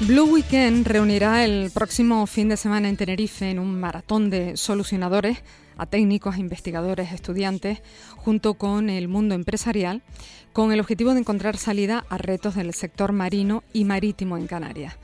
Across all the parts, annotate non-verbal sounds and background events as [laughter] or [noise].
Blue Weekend reunirá el próximo fin de semana en Tenerife en un maratón de solucionadores a técnicos, investigadores, estudiantes, junto con el mundo empresarial, con el objetivo de encontrar salida a retos del sector marino y marítimo en Canarias.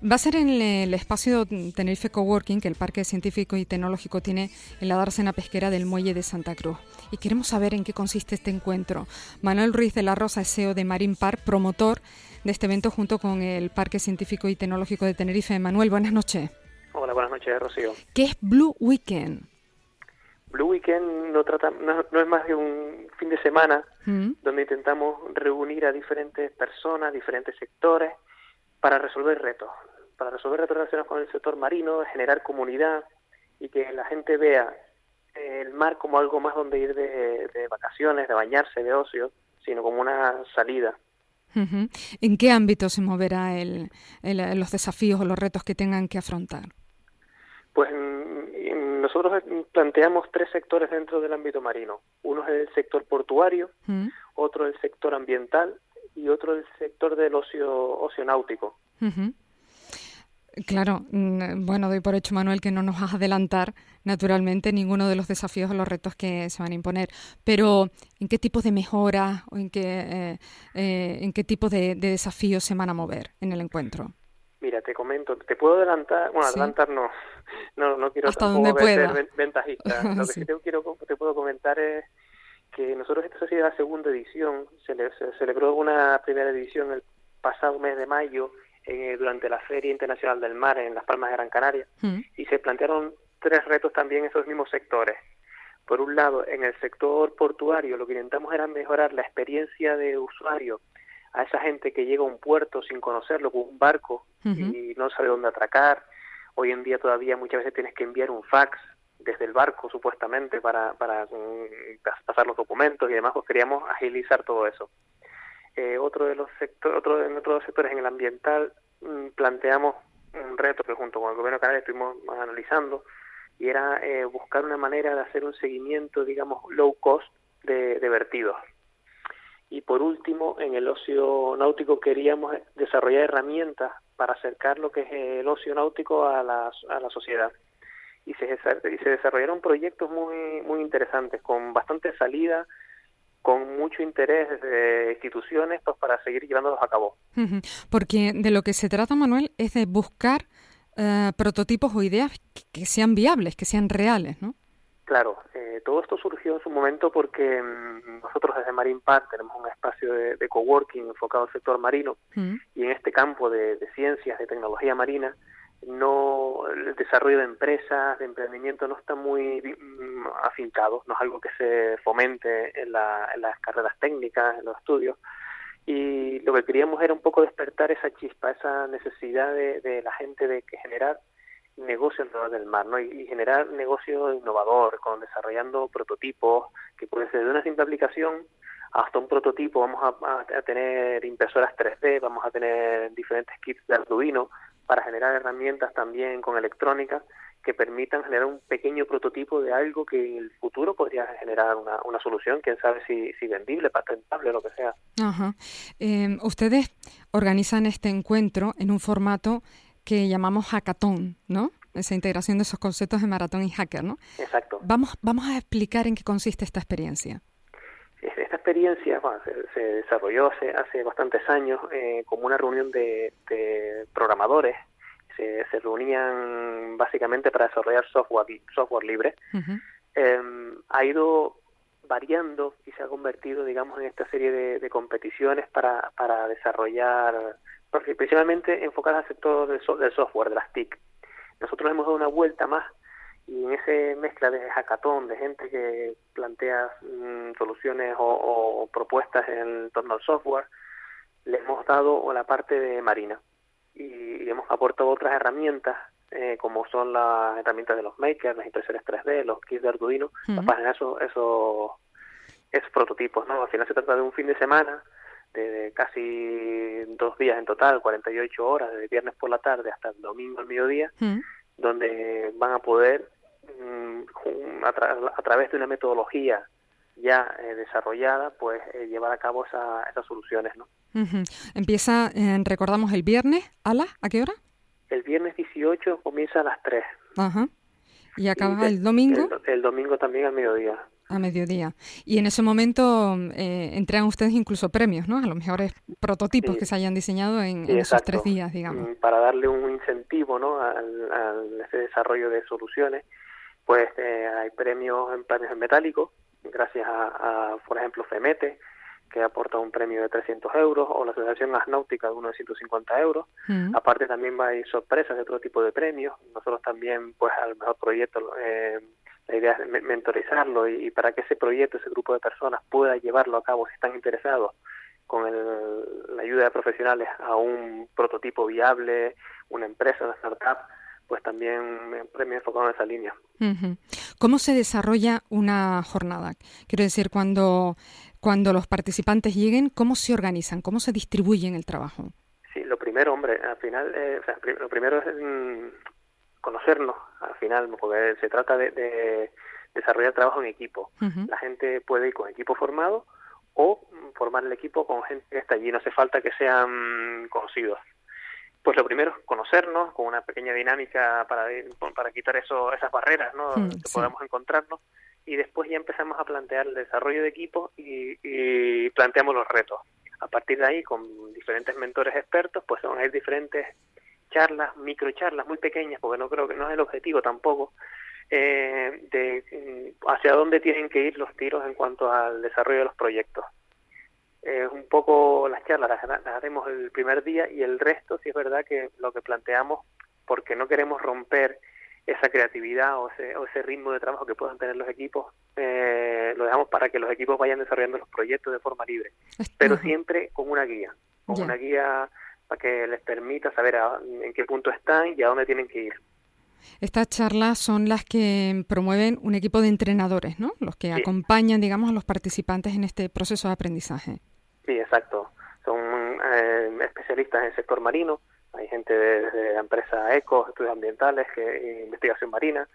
Va a ser en el espacio Tenerife Coworking que el Parque Científico y Tecnológico tiene en la dársena pesquera del Muelle de Santa Cruz. Y queremos saber en qué consiste este encuentro. Manuel Ruiz de la Rosa, SEO de Marine Park, promotor de este evento junto con el Parque Científico y Tecnológico de Tenerife. Manuel, buenas noches. Hola, buenas noches, Rocío. ¿Qué es Blue Weekend? Blue Weekend no, trata, no, es más que un fin de semana mm. donde intentamos reunir a diferentes personas, diferentes sectores, para resolver retos, para resolver retos relacionados con el sector marino, generar comunidad y que la gente vea el mar como algo más donde ir de, vacaciones, de bañarse, de ocio, sino como una salida. ¿En qué ámbito se moverá el, los desafíos o los retos que tengan que afrontar? Pues nosotros planteamos tres sectores dentro del ámbito marino. Uno es el sector portuario, otro el sector ambiental y otro el sector del ocio, ocio náutico. Claro, bueno, doy por hecho, Manuel, que no nos vas a adelantar, naturalmente, ninguno de los desafíos o los retos que se van a imponer. Pero, ¿en qué tipo de mejoras o en qué, eh, eh, en qué tipo de, desafíos se van a mover en el encuentro? Mira, te comento, te puedo adelantar, bueno, adelantar no, no, no quiero Hasta donde pueda. ser ventajista. [laughs] Lo que te, quiero, te puedo comentar es que nosotros esta es la segunda edición, se, se celebró una primera edición el pasado mes de mayo eh, durante la Feria Internacional del Mar en Las Palmas de Gran Canaria mm. y se plantearon tres retos también en esos mismos sectores. Por un lado, en el sector portuario lo que intentamos era mejorar la experiencia de usuario a esa gente que llega a un puerto sin conocerlo, con un barco y no sabe dónde atracar. Hoy en día todavía muchas veces tienes que enviar un fax desde el barco supuestamente para, para mm, pasar los documentos y demás, pues queríamos agilizar todo eso. Eh, otro de los sectores, otro de nuestros sectores en el ambiental mm, planteamos un reto que junto con el gobierno canario estuvimos analizando y era eh, buscar una manera de hacer un seguimiento, digamos, low cost de, de vertidos. Y por último, en el ocio náutico queríamos desarrollar herramientas para acercar lo que es el ocio náutico a la, a la sociedad y se, y se desarrollaron proyectos muy, muy interesantes, con bastante salida, con mucho interés de instituciones pues, para seguir llevándolos a cabo. Porque de lo que se trata, Manuel, es de buscar eh, prototipos o ideas que, sean viables, que sean reales, ¿no? Claro, eh, todo esto surgió en su momento porque mm, nosotros desde Marine Park tenemos un espacio de, coworking enfocado al sector marino y en este campo de, de ciencias, de tecnología marina, no el desarrollo de empresas, de emprendimiento no está muy mm, afincado, no es algo que se fomente en, la, en las carreras técnicas, en los estudios. Y lo que queríamos era un poco despertar esa chispa, esa necesidad de, de la gente de que generar negocio alrededor del mar, ¿no? Y, generar negocio innovador, con desarrollando prototipos, que puede ser de una simple aplicación hasta un prototipo, vamos a, a, tener impresoras 3D, vamos a tener diferentes kits de Arduino, para generar herramientas también con electrónica que permitan generar un pequeño prototipo de algo que en el futuro podría generar una, una solución, quién sabe si, si vendible, patentable, lo que sea. Ajá. Em, ustedes organizan este encuentro en un formato que llamamos hackathon, ¿no? Esa integración de esos conceptos de maratón y hacker, ¿no? Exacto. Vamos, vamos a explicar en qué consiste esta experiencia. Esta experiencia se, desarrolló hace, hace bastantes años eh, como una reunión de, programadores. Se, se, reunían básicamente para desarrollar software, software libre. Em, ha ido variando y se ha convertido, digamos, en esta serie de, competiciones para, para desarrollar, principalmente enfocadas al sector del, del software, de las TIC. Nosotros hemos dado una vuelta más y en ese mezcla de hackathon, de gente que plantea mm, soluciones o, propuestas en torno al software, le hemos dado la parte de Marina. Y hemos aportado otras herramientas eh, como son las herramientas de los makers, las impresiones 3D, los kits de Arduino, para eso, eso, esos prototipos, ¿no? Al final se trata de un fin de semana, de, casi dos días en total, 48 horas, desde viernes por la tarde hasta el domingo al mediodía, donde van a poder, mm, a, través de una metodología ya eh, desarrollada, pues eh, llevar a cabo esas soluciones, ¿no? Empieza, eh, recordamos, el viernes, ¿a la? ¿A qué hora? El viernes 18 comienza a las 3. Ajá. ¿Y acaba el domingo? El, domingo también al mediodía. A mediodía. Y en ese momento eh, entregan ustedes incluso premios, ¿no? A los mejores prototipos que se hayan diseñado en, esos tres días, digamos. Mm, para darle un incentivo, ¿no? Al, ese desarrollo de soluciones, pues eh, hay premios en premios en metálico, gracias a, por ejemplo, FEMETE, que aporta un premio de 300 euros, o la Asociación Asnáutica de uno de 150 euros. Mm. Aparte también va a ir sorpresas de otro tipo de premios. Nosotros también, pues al mejor proyecto, eh, la idea es mentorizarlo y, para que ese proyecto, ese grupo de personas pueda llevarlo a cabo si están interesados con la ayuda de profesionales a un prototipo viable, una empresa, una startup, pues también premio enfocado en esa línea. ¿Cómo se desarrolla una jornada? Quiero decir, cuando, cuando los participantes lleguen, ¿cómo se organizan? ¿Cómo se distribuyen el trabajo? Sí, lo primero, hombre, al final, eh, lo primero es mm, conocernos, al final, porque se trata de, desarrollar trabajo en equipo. La gente puede ir con equipo formado o formar el equipo con gente que está allí. No hace falta que sean conocidos. Pues lo primero es conocernos con una pequeña dinámica para, para quitar eso, esas barreras ¿no? Hmm, que podamos encontrarnos y después ya empezamos a plantear el desarrollo de equipo y, planteamos los retos. A partir de ahí, con diferentes mentores expertos, pues van a ir diferentes charlas, microcharlas muy pequeñas, porque no creo que no es el objetivo tampoco, eh, de mm, hacia dónde tienen que ir los tiros en cuanto al desarrollo de los proyectos eh, un poco las charlas las, haremos el primer día y el resto, si es verdad que lo que planteamos, porque no queremos romper esa creatividad o ese, o ese ritmo de trabajo que puedan tener los equipos, eh, lo dejamos para que los equipos vayan desarrollando los proyectos de forma libre, pero siempre con una guía, con una guía para que les permita saber en qué punto están y a dónde tienen que ir. Estas charlas son las que promueven un equipo de entrenadores, ¿no? Los que acompañan, digamos, a los participantes en este proceso de aprendizaje. Sí, exacto. Son eh, especialistas en el sector marino. Hay gente de, la empresa ECO, estudios ambientales, que, investigación marina.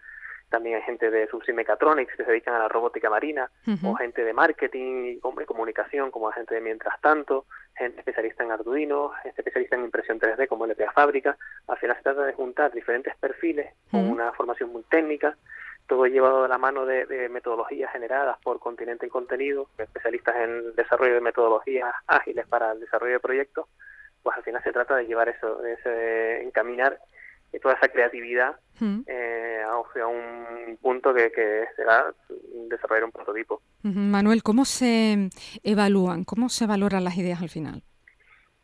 También hay gente de Subsea Mechatronics que se dedican a la robótica marina, o gente de marketing y comunicación, como gente de Mientras Tanto, gente especialista en Arduino, gente especialista en impresión 3D, como LPA Fábrica. Al final se trata de juntar diferentes perfiles con una formación muy técnica, todo llevado de la mano de, metodologías generadas por Continente y Contenido, especialistas en desarrollo de metodologías ágiles para el desarrollo de proyectos, pues al final se trata de llevar eso, de encaminar toda esa creatividad eh, a, un punto que, que será desarrollar un prototipo. Manuel, ¿cómo se evalúan, cómo se valoran las ideas al final?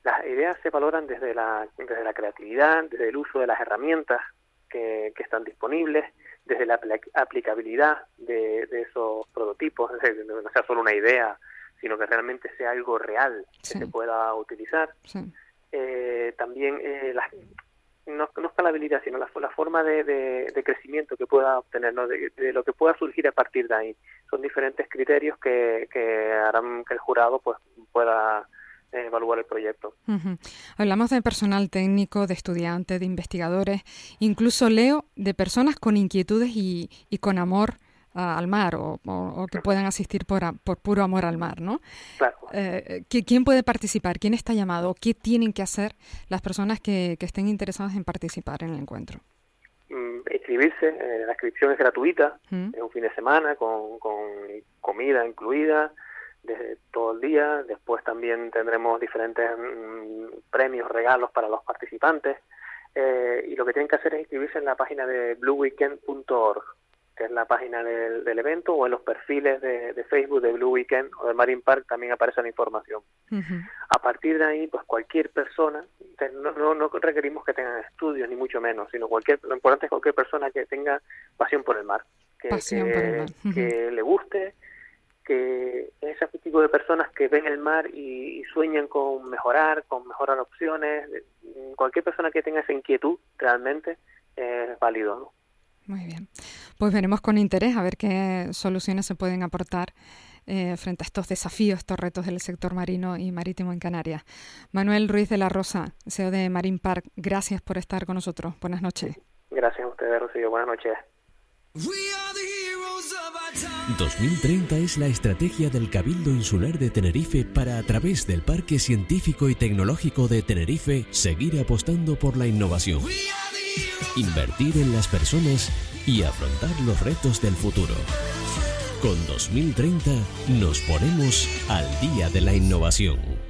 Las ideas se valoran desde la, desde la creatividad, desde el uso de las herramientas que, que están disponibles, desde la aplicabilidad de, esos prototipos, no sea solo una idea, sino que realmente sea algo real que se pueda utilizar. Eh, también eh, las, no, no escalabilidad, sino la, la forma de, de, crecimiento que pueda obtener, de, lo que pueda surgir a partir de ahí. Son diferentes criterios que, que harán que el jurado pues pueda eh, evaluar el proyecto. Hablamos de personal técnico, de estudiantes, de investigadores, incluso leo de personas con inquietudes y, y con amor al mar o, que puedan asistir por, por puro amor al mar, ¿no? Claro. Eh, ¿Quién puede participar? ¿Quién está llamado? ¿Qué tienen que hacer las personas que, estén interesadas en participar en el encuentro? Mm, inscribirse, eh, la inscripción es gratuita, mm. es un fin de semana con, comida incluida desde todo el día. Después también tendremos diferentes mm, premios, regalos para los participantes. Eh, y lo que tienen que hacer es inscribirse en la página de blueweekend.org que es la página del, evento, o en los perfiles de, Facebook de Blue Weekend o de Marine Park también aparece la información. A partir de ahí, pues cualquier persona, no, no, requerimos que tengan estudios ni mucho menos, sino cualquier, lo importante es cualquier persona que tenga pasión por el mar, que, que, le guste, que ese tipo de personas que ven el mar y, sueñan con mejorar, con mejorar opciones, cualquier persona que tenga esa inquietud realmente es válido. ¿no? Muy bien. Pues veremos con interés a ver qué soluciones se pueden aportar eh, frente a estos desafíos, estos retos del sector marino y marítimo en Canarias. Manuel Ruiz de la Rosa, CEO de Marine Park, gracias por estar con nosotros. Buenas noches. Gracias a ustedes, Rocío. Buenas noches. 2030 es la estrategia del Cabildo Insular de Tenerife para, a través del Parque Científico y Tecnológico de Tenerife, seguir apostando por la innovación, invertir en las personas y afrontar los retos del futuro. Con 2030 nos ponemos al día de la innovación.